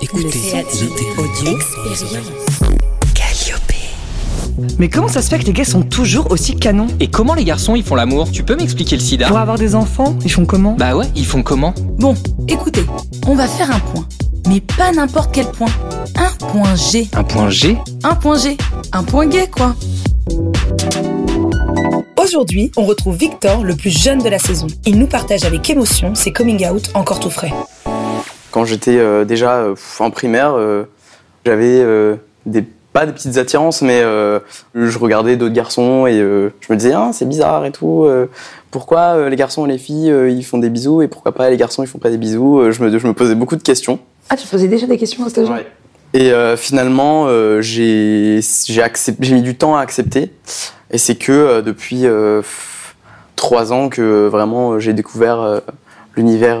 Écoutez, audio. Mais comment ça se fait que les gars sont toujours aussi canons? Et comment les garçons ils font l'amour? Tu peux m'expliquer le sida? Pour avoir des enfants, ils font comment? Bah ouais, ils font comment? Bon, écoutez, on va faire un point. Mais pas n'importe quel point. Un point G. Un point G? Un point G. Un point gay, quoi. Aujourd'hui, on retrouve Victor, le plus jeune de la saison. Il nous partage avec émotion ses coming out encore tout frais. Quand j'étais euh, déjà euh, en primaire, euh, j'avais des pas des petites attirances, mais euh, je regardais d'autres garçons et euh, je me disais ah c'est bizarre et tout. euh, pourquoi les garçons et les filles ils font des bisous et pourquoi pas les garçons ils font pas des bisous je, me, je me posais beaucoup de questions. Ah, tu te posais déjà des questions à cet âge Et euh, finalement, j'ai j'ai mis du temps à accepter. Et c'est que depuis trois ans que vraiment j'ai découvert l'univers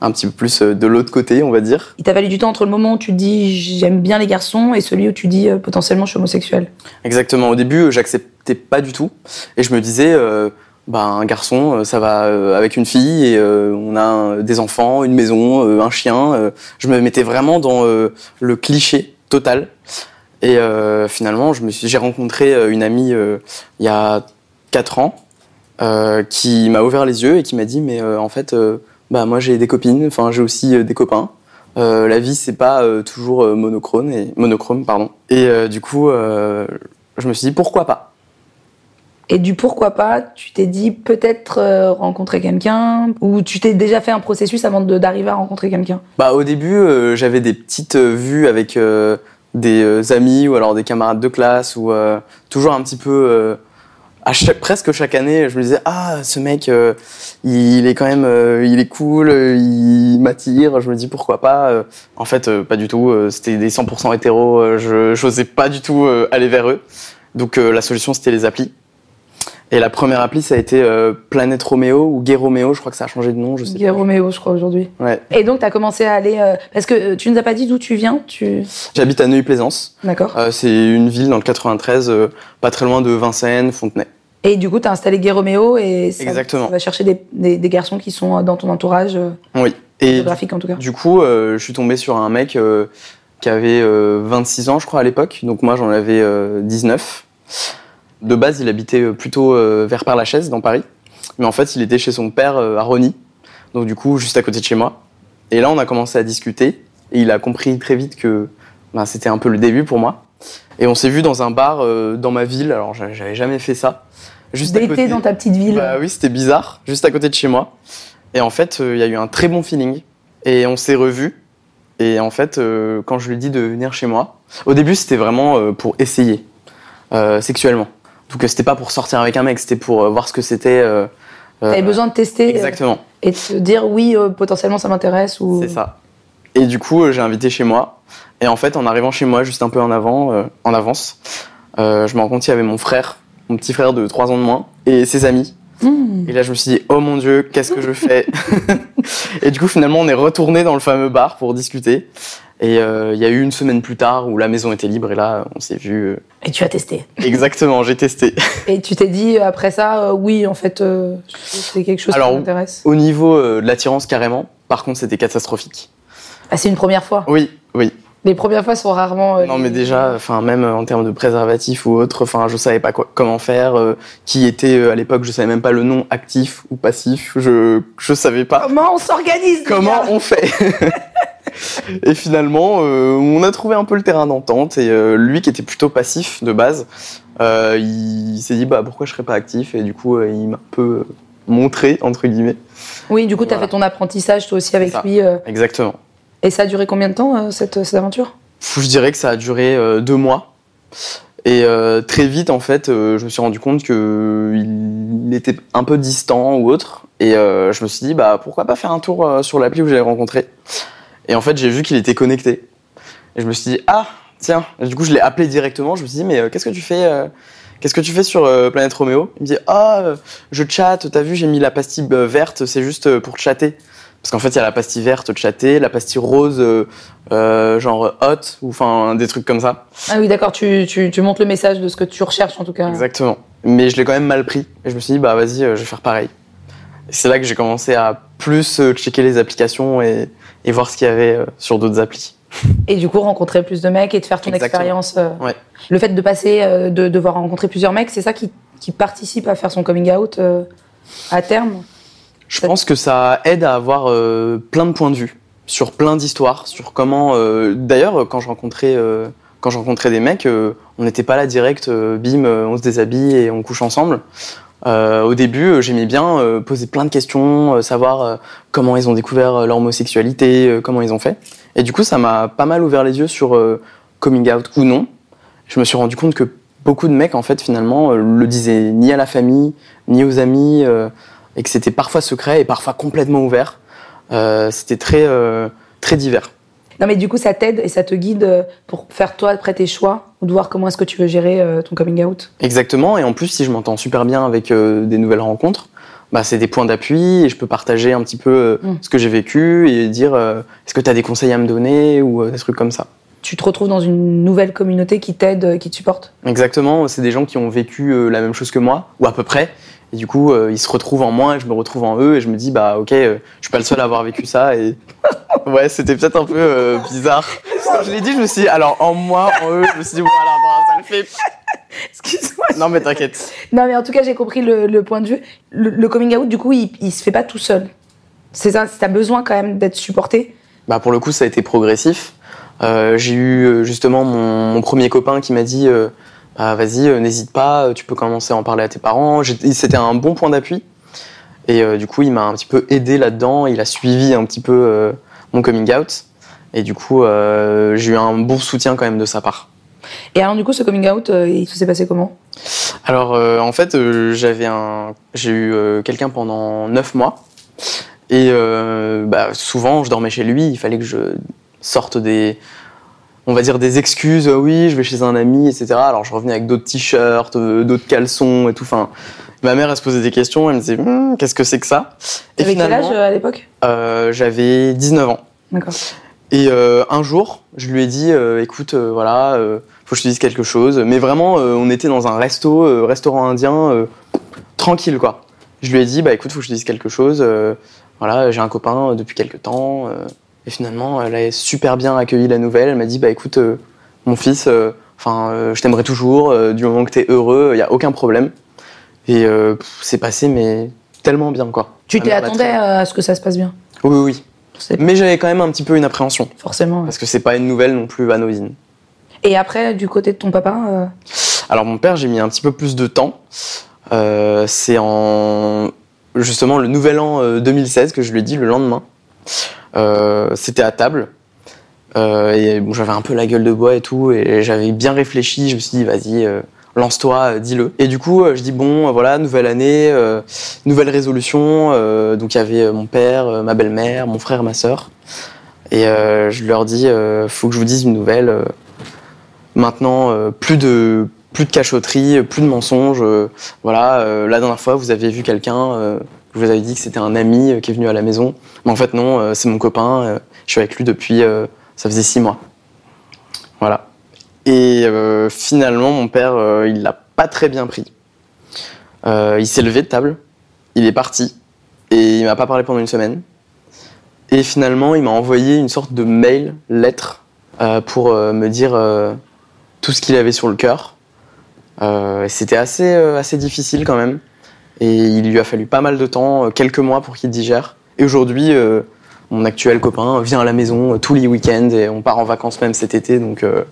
un petit peu plus euh, de l'autre côté, on va dire. Il t'a fallu du temps entre le moment où tu dis j'aime bien les garçons et celui où tu dis euh, potentiellement je suis homosexuel. Exactement. Au début, euh, j'acceptais pas du tout. Et je me disais, euh, bah, un garçon, ça va avec une fille et euh, on a un- des enfants, une maison, un chien. je me mettais vraiment dans le cliché total. Et finalement, je me suis, j'ai rencontré une amie il y a quatre ans qui m'a ouvert les yeux et qui m'a dit, mais en fait, bah, moi j'ai des copines, enfin j'ai aussi euh, des copains. Euh, la vie, c'est pas euh, toujours euh, monochrome et monochrome, pardon. Et du coup, je me suis dit pourquoi pas? Et du pourquoi pas, tu t'es dit peut-être rencontrer quelqu'un ou tu t'es déjà fait un processus avant d'arriver à rencontrer quelqu'un? Bah au début, j'avais des petites vues avec des amis ou alors des camarades de classe ou toujours un petit peu à chaque, presque chaque année, je me disais ah ce mec, euh, il est quand même, euh, il est cool, euh, il m'attire. Je me dis pourquoi pas. en fait, pas du tout. c'était des 100% hétéros. je j'osais pas du tout aller vers eux. Donc la solution c'était les applis. Et la première appli, ça a été euh, Planète Roméo ou Gay Roméo, je crois que ça a changé de nom, je sais Guy Roméo, je crois, aujourd'hui. Ouais. Et donc, tu as commencé à aller. euh, parce que euh, tu nous as pas dit d'où tu viens tu... J'habite à Neuilly-Plaisance. D'accord. C'est une ville dans le 93, euh, pas très loin de Vincennes, Fontenay. Et du coup, tu as installé Guy Roméo et ça, Exactement. ça va chercher des, des, des garçons qui sont euh, dans ton entourage, euh, Oui. Et géographique en tout cas. du coup, euh, je suis tombé sur un mec euh, qui avait euh, 26 ans, je crois, à l'époque. Donc moi, j'en avais euh, 19. De base, il habitait plutôt vers Père-Lachaise, dans Paris. Mais en fait, il était chez son père à Rony. Donc du coup, juste à côté de chez moi. Et là, on a commencé à discuter. Et il a compris très vite que ben, c'était un peu le début pour moi. Et on s'est vu dans un bar euh, dans ma ville. Alors, j'a- j'avais jamais fait ça. Juste à D'été côté. dans ta petite ville. Bah oui, c'était bizarre, juste à côté de chez moi. Et en fait, euh, il y a eu un très bon feeling. Et on s'est revus. Et en fait, euh, quand je lui ai dit de venir chez moi, au début, c'était vraiment pour essayer sexuellement. Donc, c'était pas pour sortir avec un mec, c'était pour voir ce que c'était. T'avais besoin de tester Exactement, et de te dire oui, potentiellement ça m'intéresse ou. c'est ça. Et du coup, euh, j'ai invité chez moi. Et en fait, en arrivant chez moi, juste un peu en avant, euh, en avance, euh, je me rends compte qu'il y avait mon frère, mon petit frère de 3 ans de moins, et ses amis. Hmm. Et là, je me suis dit, oh mon dieu, qu'est-ce que je fais Et du coup, finalement, on est retourné dans le fameux bar pour discuter. Et euh, il y a eu une semaine plus tard où la maison était libre et là, on s'est vu. Et tu as testé. Exactement, j'ai testé. Et tu t'es dit après ça, euh, oui, en fait, euh, c'est quelque chose Alors, qui m'intéresse. Au niveau de l'attirance, carrément. Par contre, c'était catastrophique. Ah, c'est une première fois. Oui, oui. Les premières fois sont rarement. euh, Non, mais déjà, enfin, même en termes de préservatif ou autre, enfin, je savais pas quoi, comment faire. euh, qui était euh, à l'époque, je savais même pas le nom actif ou passif. Je, je savais pas. Comment on s'organise Comment on fait Et finalement, on a trouvé un peu le terrain d'entente. Et lui, qui était plutôt passif de base, il, s'est dit bah pourquoi je serais pas actif Et du coup, il m'a un peu montré entre guillemets. Oui, du coup, tu as Voilà. fait ton apprentissage toi aussi avec lui. Exactement. Et ça a duré combien de temps euh, cette, cette aventure? Je dirais que ça a duré euh, deux mois. Et euh, très vite, en fait, je me suis rendu compte que il était un peu distant ou autre. Et je me suis dit, bah pourquoi pas faire un tour sur l'appli où j'avais rencontré? Et en fait, j'ai vu qu'il était connecté. Et je me suis dit, ah tiens. Du coup, je l'ai appelé directement. Je me suis dit, mais qu'est-ce que tu fais Qu'est-ce que tu fais sur Planète Roméo? Il me dit, ah, euh, je chatte. T'as vu, j'ai mis la pastille verte. C'est juste pour chatter. Parce qu'en fait, il y a la pastille verte, chatter, la pastille rose, euh, euh, genre hot, ou enfin des trucs comme ça. Ah oui, d'accord, tu, tu, tu montres le message de ce que tu recherches en tout cas. Exactement. Mais je l'ai quand même mal pris. Et je me suis dit, bah vas-y, euh, je vais faire pareil. C'est là que j'ai commencé à plus checker les applications et, et voir ce qu'il y avait sur d'autres applis. Et du coup, rencontrer plus de mecs et de faire ton Exactement. expérience. Ouais. Le fait de passer, de devoir rencontrer plusieurs mecs, c'est ça qui, qui participe à faire son coming out à terme? Je pense que ça aide à avoir euh, plein de points de vue sur plein d'histoires, sur comment. euh, D'ailleurs, quand je rencontrais euh, quand je rencontrais des mecs, on n'était pas là direct, bim, on se déshabille et on couche ensemble. Au début, j'aimais bien poser plein de questions, savoir comment ils ont découvert leur homosexualité, comment ils ont fait. Et du coup, ça m'a pas mal ouvert les yeux sur coming out ou non. Je me suis rendu compte que beaucoup de mecs, en fait, finalement, le disaient ni à la famille, ni aux amis, et que c'était parfois secret et parfois complètement ouvert. Euh, c'était très, euh, très divers. Non, mais du coup, ça t'aide et ça te guide euh, pour faire toi après tes choix ou de voir comment est-ce que tu veux gérer euh, ton coming out? Exactement, et en plus, si je m'entends super bien avec des nouvelles rencontres, bah, c'est des points d'appui et je peux partager un petit peu Mm. ce que j'ai vécu et dire est-ce que tu as des conseils à me donner ou des trucs comme ça. Tu te retrouves dans une nouvelle communauté qui t'aide, qui te supporte? Exactement, c'est des gens qui ont vécu la même chose que moi, ou à peu près. Et du coup, euh, ils se retrouvent en moi et je me retrouve en eux et je me dis, bah ok, euh, je suis pas le seul à avoir vécu ça. Et ouais, c'était peut-être un peu euh, bizarre. Quand je l'ai dit, je me suis dit, alors en moi, en eux, je me suis dit, voilà, non, ça le fait. Excuse-moi. Non, mais t'inquiète. Non, mais en tout cas, j'ai compris le, le point de vue. Le, le coming out, du coup, il, il se fait pas tout seul. C'est ça, t'as besoin quand même d'être supporté. Bah pour le coup, ça a été progressif. Euh, j'ai eu justement mon, mon premier copain qui m'a dit, bah, vas-y, euh, n'hésite pas, euh, tu peux commencer à en parler à tes parents. C'était un bon point d'appui. Et euh, du coup, il m'a un petit peu aidé là-dedans. Il a suivi un petit peu euh, mon coming out. Et du coup, euh, j'ai eu un bon soutien quand même de sa part. Et alors, du coup, ce coming out, il s'est passé comment? Alors en fait, j'avais un, j'ai eu quelqu'un pendant neuf mois et bah, souvent je dormais chez lui. Il fallait que je sorte des, on va dire des excuses. Euh, oui, je vais chez un ami, etc. Alors je revenais avec d'autres t-shirts, euh, d'autres caleçons et tout. Enfin, ma mère elle se posait des questions. Elle me disait Hum, qu'est-ce que c'est que ça? Et Avec quel âge euh, à l'époque? euh, j'avais 19 ans. D'accord. Et euh, un jour, je lui ai dit, euh, écoute, voilà, faut que je te dise quelque chose. Mais vraiment, on était dans un resto, restaurant indien, tranquille quoi. Je lui ai dit, bah écoute, faut que je te dise quelque chose. voilà, j'ai un copain depuis quelques temps. Et finalement, elle a super bien accueilli la nouvelle. Elle m'a dit, bah écoute, euh, mon fils, euh, enfin, euh, je t'aimerais toujours. du moment que t'es heureux, il y a aucun problème. Et c'est passé, mais tellement bien quoi. Tu t'y attendais à ce que ça se passe bien? Oui, oui, Mais j'avais quand même un petit peu une appréhension. forcément. ouais. Parce que c'est pas une nouvelle non plus anodine. Et après, du côté de ton papa, Alors mon père, j'ai mis un petit peu plus de temps. Euh, c'est en justement le nouvel an euh, 2016 que je lui ai dit le lendemain. Euh, C'était à table. Euh, et j'avais un peu la gueule de bois et tout, et j'avais bien réfléchi. Je me suis dit, vas-y, euh, lance-toi, dis-le. Et du coup, je dis bon, voilà, nouvelle année, nouvelle résolution. Donc il y avait mon père, ma belle-mère, mon frère, ma sœur. Et je leur dis, faut que je vous dise une nouvelle. maintenant, plus de plus de cachotterie, plus de mensonges. voilà, la dernière fois, vous aviez vu quelqu'un, euh, vous avez dit que c'était un ami euh, qui est venu à la maison. Mais en fait, non, euh, c'est mon copain. euh, je suis avec lui depuis, ça faisait six mois. Voilà. Et finalement, mon père, il l'a pas très bien pris. Il s'est levé de table, il est parti, et il m'a pas parlé pendant une semaine. Et finalement, il m'a envoyé une sorte de mail, lettre, pour me dire tout ce qu'il avait sur le cœur. C'était assez, assez difficile quand même. Et il lui a fallu pas mal de temps, euh, quelques mois pour qu'il digère. Et aujourd'hui, euh, mon actuel copain vient à la maison euh, tous les week-ends et on part en vacances même cet été. Donc, euh,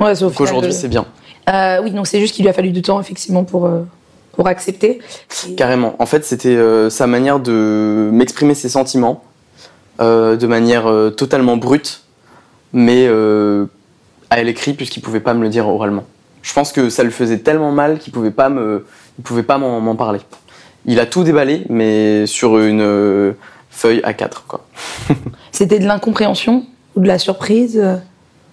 ouais, aujourd'hui, c'est bien. euh, oui, donc c'est juste qu'il lui a fallu du temps, effectivement, pour, pour accepter. Carrément. En fait, c'était sa manière de m'exprimer ses sentiments de manière totalement brute, mais à l'écrit, puisqu'il pouvait pas me le dire oralement. Je pense que ça lui faisait tellement mal qu'il pouvait pas me, il pouvait pas m'en parler. Il a tout déballé, mais sur une euh, feuille A4, quoi. C'était de l'incompréhension ou de la surprise euh,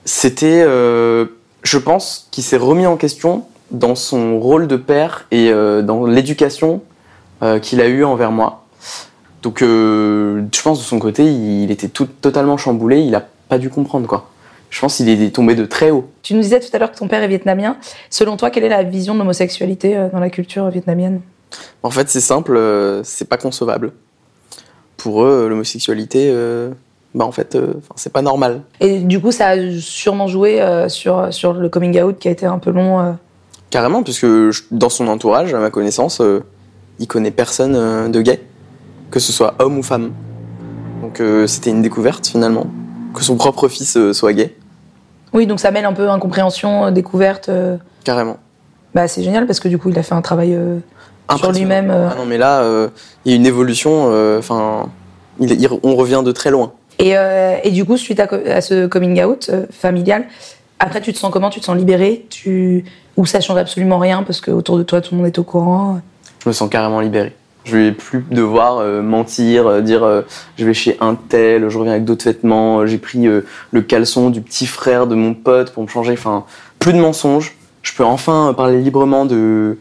C'était, euh, je pense, qu'il s'est remis en question dans son rôle de père et euh, dans l'éducation euh, qu'il a eue envers moi. Donc, je pense de son côté, il était tout, totalement chamboulé. Il a pas dû comprendre quoi. Je pense qu'il est tombé de très haut. Tu nous disais tout à l'heure que ton père est vietnamien. Selon toi, quelle est la vision de l'homosexualité dans la culture vietnamienne? En fait, c'est simple, euh, c'est pas concevable. Pour eux, l'homosexualité, euh, bah en fait, euh, c'est pas normal. Et du coup, ça a sûrement joué euh, sur, sur le coming out qui a été un peu long. euh. Carrément, puisque je- dans son entourage, à ma connaissance, euh, il connaît personne euh, de gay, que ce soit homme ou femme. Donc euh, c'était une découverte finalement, que son propre fils euh, soit gay, Oui, donc ça mêle un peu incompréhension, euh, découverte. euh. carrément. Bah, c'est génial parce que du coup, il a fait un travail euh, sur lui-même. euh. Ah non, mais là, euh, il y a une évolution, euh, enfin, on revient de très loin. Et, et du coup, suite à, ce coming out familial, après, tu te sens comment? Tu te sens libéré? Tu... Ou ça change absolument rien parce que autour de toi, tout le monde est au courant? Je me sens carrément libéré. Je vais plus devoir euh, mentir, euh, dire euh, je vais chez un tel, je reviens avec d'autres vêtements, j'ai pris le caleçon du petit frère de mon pote pour me changer. Enfin, plus de mensonges. Je peux enfin parler librement de.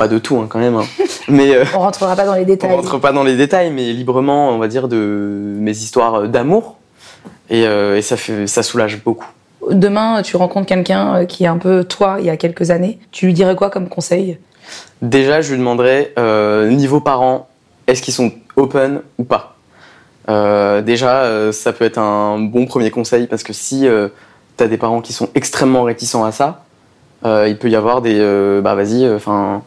Pas de tout hein, quand même, hein. mais euh, On rentrera pas dans les on détails. rentre pas dans les détails, mais librement, on va dire, de mes histoires euh, d'amour. Et, euh, et ça, fait, ça soulage beaucoup. Demain, tu rencontres quelqu'un euh, qui est un peu toi il y a quelques années. Tu lui dirais quoi comme conseil? Déjà, je lui demanderais, euh, niveau parents, est-ce qu'ils sont open ou pas? Euh, Déjà, euh, ça peut être un bon premier conseil parce que si tu as des parents qui sont extrêmement réticents à ça, euh, il peut y avoir des. euh, bah vas-y, enfin,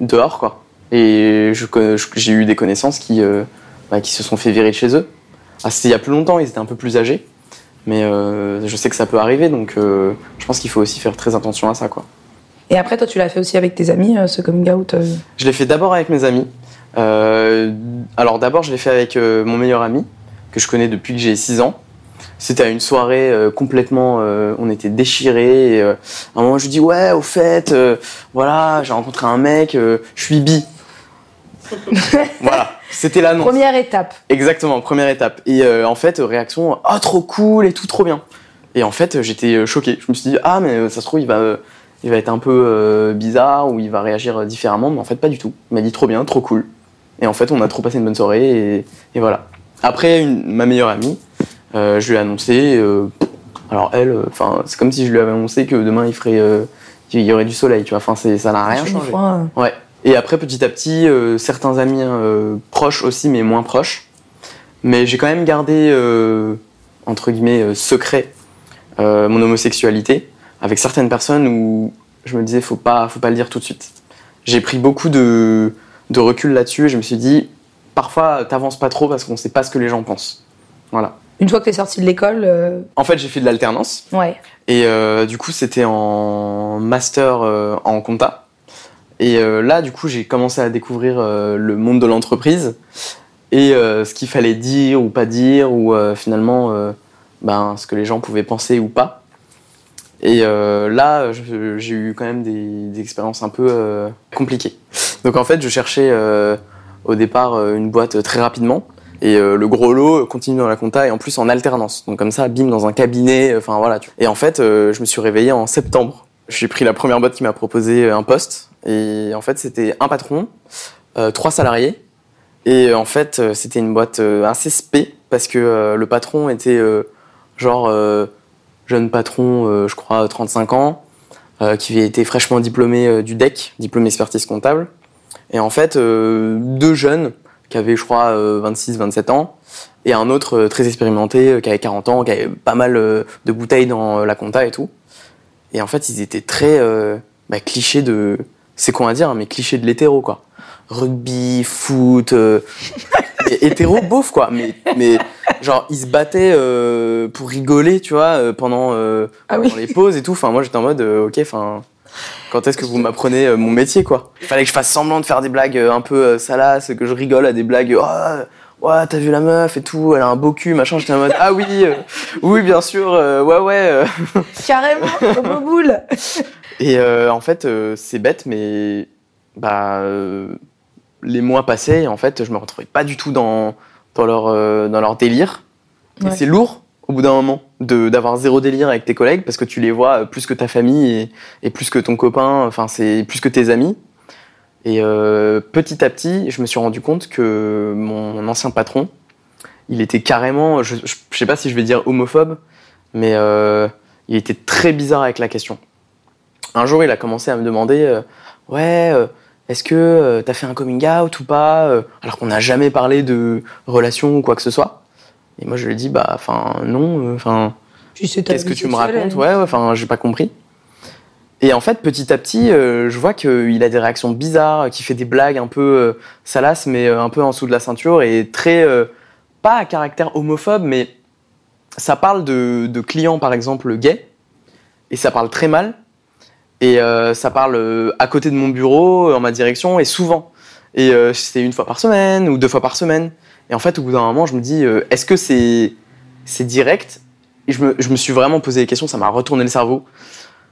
dehors quoi. Et j'ai eu des connaissances qui, euh, bah, qui se sont fait virer de chez eux. Ah, C'était il y a plus longtemps, ils étaient un peu plus âgés. Mais euh, je sais que ça peut arriver, donc euh, je pense qu'il faut aussi faire très attention à ça quoi. Et après, toi, tu l'as fait aussi avec tes amis, ce coming out. Je l'ai fait d'abord avec mes amis. Alors d'abord, je l'ai fait avec mon meilleur ami, que je connais depuis que j'ai 6 ans. C'était à une soirée euh, complètement... euh, on était déchirés. Et, euh, à un moment, je lui dis, ouais, au fait, voilà, j'ai rencontré un mec, je suis bi. voilà, c'était l'annonce. Première étape. Exactement, première étape. Et en fait, réaction, ah trop cool et tout, trop bien. Et en fait, j'étais choqué. Je me suis dit, ah mais ça se trouve, il va, il va être un peu bizarre ou il va réagir différemment, mais en fait pas du tout. Il m'a dit trop bien, trop cool. Et en fait, on a trop passé une bonne soirée et, et voilà. Après, une- ma meilleure amie, je lui ai annoncé. euh, alors elle, enfin, c'est comme si je lui avais annoncé que demain il ferait, euh, qu'il y aurait du soleil, tu vois. Enfin, c'est- ça n'a rien changé. euh, Ouais. Et après, petit à petit, euh, certains amis euh, proches aussi, mais moins proches. Mais j'ai quand même gardé, euh, entre guillemets, euh, secret euh, mon homosexualité avec certaines personnes où je me disais, faut pas, faut pas le dire tout de suite. J'ai pris beaucoup de, de recul là-dessus et je me suis dit, parfois, t'avances pas trop parce qu'on sait pas ce que les gens pensent. Voilà. Une fois que tu es sorti de l'école, euh, En fait, j'ai fait de l'alternance. ouais. Et euh, du coup, c'était en master euh, en compta. Et là, du coup, j'ai commencé à découvrir le monde de l'entreprise et ce qu'il fallait dire ou pas dire, ou finalement ben, ce que les gens pouvaient penser ou pas. Et là, j'ai eu quand même des, des expériences un peu compliquées. Donc en fait, je cherchais au départ une boîte très rapidement. Et euh, le gros lot continue dans la compta et en plus en alternance. Donc comme ça, bim, dans un cabinet, euh, enfin voilà. Et en fait, euh, je me suis réveillé en septembre. J'ai pris la première boîte qui m'a proposé euh, un poste. Et en fait, c'était un patron, euh, trois salariés. Et euh, en fait, euh, c'était une boîte euh, assez spé parce que euh, le patron était euh, genre euh, jeune patron, euh, je crois 35 ans, euh, qui était fraîchement diplômé euh, du DEC, diplômé expertise comptable. Et en fait, euh, deux jeunes qui avaient, je crois, 26-27 ans, et un autre euh, très expérimenté euh, qui avait 40 ans, qui avait pas mal euh, de bouteilles dans euh, la compta et tout. Et en fait, ils étaient très euh, bah, clichés de. C'est con à dire, hein, mais clichés de l'hétéro, quoi. Rugby, foot, euh, hétéro beauf, quoi. Mais, mais genre, ils se battaient euh, pour rigoler, tu vois, euh, pendant, euh, Ah oui. les pauses et tout. Enfin, moi, j'étais en mode, euh, ok, enfin. Quand est-ce que vous m'apprenez euh, mon métier, quoi? Il fallait que je fasse semblant de faire des blagues euh, un peu euh, salaces, que je rigole à des blagues. Oh, ouais, t'as vu la meuf et tout, elle a un beau cul, machin. J'étais en mode, ah oui, euh, oui, bien sûr, euh, ouais, ouais. euh. Carrément, comme au boule. Et euh, en fait, euh, c'est bête, mais bah, euh, les mois passaient et en fait, je me retrouvais pas du tout dans, dans, leur, euh, dans leur délire. Ouais. Et c'est lourd au bout d'un moment d'avoir zéro délire avec tes collègues parce que tu les vois euh, plus que ta famille et, et plus que ton copain, enfin, c'est plus que tes amis. Et euh, petit à petit, je me suis rendu compte que mon ancien patron, il était carrément, je, je, sais pas si je vais dire homophobe, mais euh, il était très bizarre avec la question. Un jour, il a commencé à me demander, ouais, est-ce que t'as fait un coming out ou pas Alors qu'on n'a jamais parlé de relation ou quoi que ce soit. Et moi, je lui ai dit, bah, enfin, non, enfin, sais, ta qu'est-ce que tu me racontes. Ouais, ouais, enfin, j'ai pas compris. Et en fait, petit à petit, euh, je vois qu'il a des réactions bizarres, qu'il fait des blagues un peu euh, salaces, mais euh, un peu en dessous de la ceinture, et très, euh, pas à caractère homophobe, mais ça parle de, de clients, par exemple, gays, et ça parle très mal, et euh, ça parle euh, à côté de mon bureau, en ma direction, et souvent. Et euh, c'est une fois par semaine, ou deux fois par semaine. Et en fait, au bout d'un moment, je me dis, euh, est-ce que c'est c'est direct? Et je me, je me suis vraiment posé des questions, ça m'a retourné le cerveau.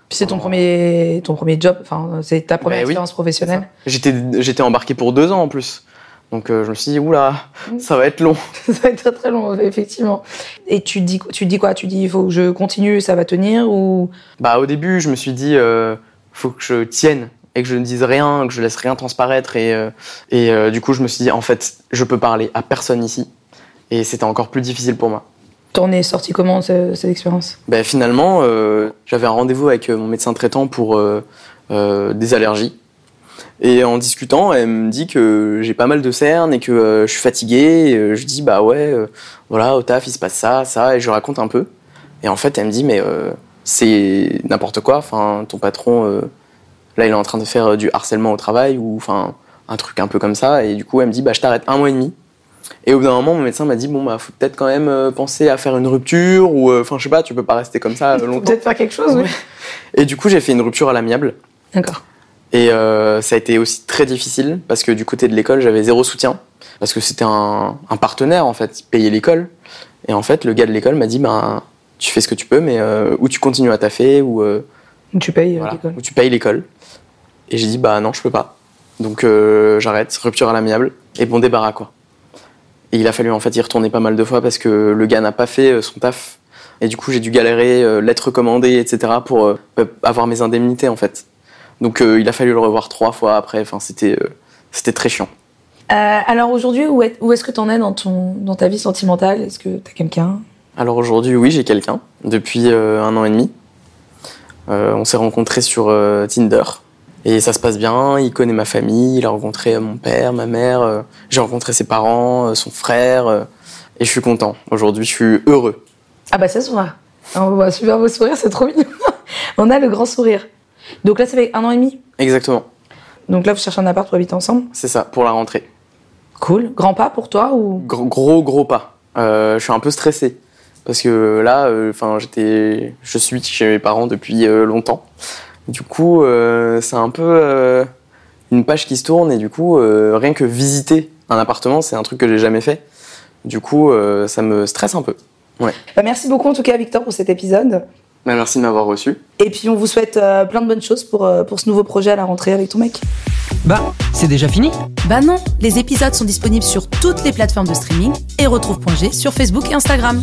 Puis c'est ton premier, ton premier job, enfin, c'est ta première Bah oui, expérience professionnelle. J'étais j'étais embarqué pour deux ans en plus. Donc euh, je me suis dit, oula, ça va être long. ça va être très très long, effectivement. Et tu dis, tu dis quoi? Tu dis, il faut que je continue, ça va tenir ou? Bah au début, je me suis dit, euh, faut que je tienne et que je ne dise rien, que je laisse rien transparaître. Et, euh, et euh, du coup, je me suis dit, en fait, je peux parler à personne ici. Et c'était encore plus difficile pour moi. t'en es sorti comment ce- cette expérience? Ben, finalement, euh, j'avais un rendez-vous avec mon médecin traitant pour des allergies. Et en discutant, elle me dit que j'ai pas mal de cernes et que je suis fatigué. Et, je dis bah ouais, voilà, au taf il se passe ça, ça, et je raconte un peu. Et en fait, elle me dit mais c'est n'importe quoi. Enfin, ton patron, là, il est en train de faire euh, du harcèlement au travail ou enfin un truc un peu comme ça. Et du coup, elle me dit bah je t'arrête un mois et demi. Et au bout d'un moment, mon médecin m'a dit bon bah faut peut-être quand même euh, penser à faire une rupture ou euh, enfin je sais pas, tu peux pas rester comme ça longtemps. Peut-être faire quelque chose, oui. Et du coup, j'ai fait une rupture à l'amiable. D'accord. Et euh, ça a été aussi très difficile parce que du côté de l'école, j'avais zéro soutien. Parce que c'était un, un partenaire, en fait, il payait l'école. Et en fait, le gars de l'école m'a dit ben, tu fais ce que tu peux, mais ou tu continues à taffer, ou, Tu payes voilà, l'école. ou tu payes l'école. Et j'ai dit bah non, je peux pas. Donc euh, j'arrête, rupture à l'amiable, et bon débarras, quoi. Et il a fallu en fait y retourner pas mal de fois parce que le gars n'a pas fait euh, son taf. Et du coup, j'ai dû galérer, euh, lettres commandées, etc. pour euh, avoir mes indemnités, en fait. Donc il a fallu le revoir trois fois après. Enfin, c'était c'était très chiant. Alors aujourd'hui, où est- où est-ce que t'en es dans, ton, dans ta vie sentimentale? Est-ce que t'as quelqu'un? Alors aujourd'hui, oui, j'ai quelqu'un depuis un an et demi. On s'est rencontrés sur Tinder et ça se passe bien. Il connaît ma famille, il a rencontré euh, mon père, ma mère. euh, j'ai rencontré ses parents, euh, son frère et je suis content. Aujourd'hui, je suis heureux. Ah bah ça se voit. On voit super beau sourire, c'est trop mignon. On a le grand sourire. Donc là, ça fait un an et demi. Exactement, Donc là, vous cherchez un appart pour habiter ensemble. c'est ça pour la rentrée. Cool. Grand pas pour toi ou? Gros gros, gros pas. Euh, je suis un peu stressé parce que là, enfin, j'étais, je suis chez mes parents depuis euh, longtemps. Du coup, euh, c'est un peu euh, une page qui se tourne et du coup, euh, rien que visiter un appartement, c'est un truc que j'ai jamais fait. Du coup, euh, ça me stresse un peu. Bah, Merci beaucoup en tout cas, Victor, pour cet épisode. Bah, merci de m'avoir reçu. Et puis on vous souhaite euh, plein de bonnes choses pour, euh, pour ce nouveau projet à la rentrée avec ton mec. Bah, c'est déjà fini? Bah non, les épisodes sont disponibles sur toutes les plateformes de streaming et retrouve.g sur Facebook et Instagram.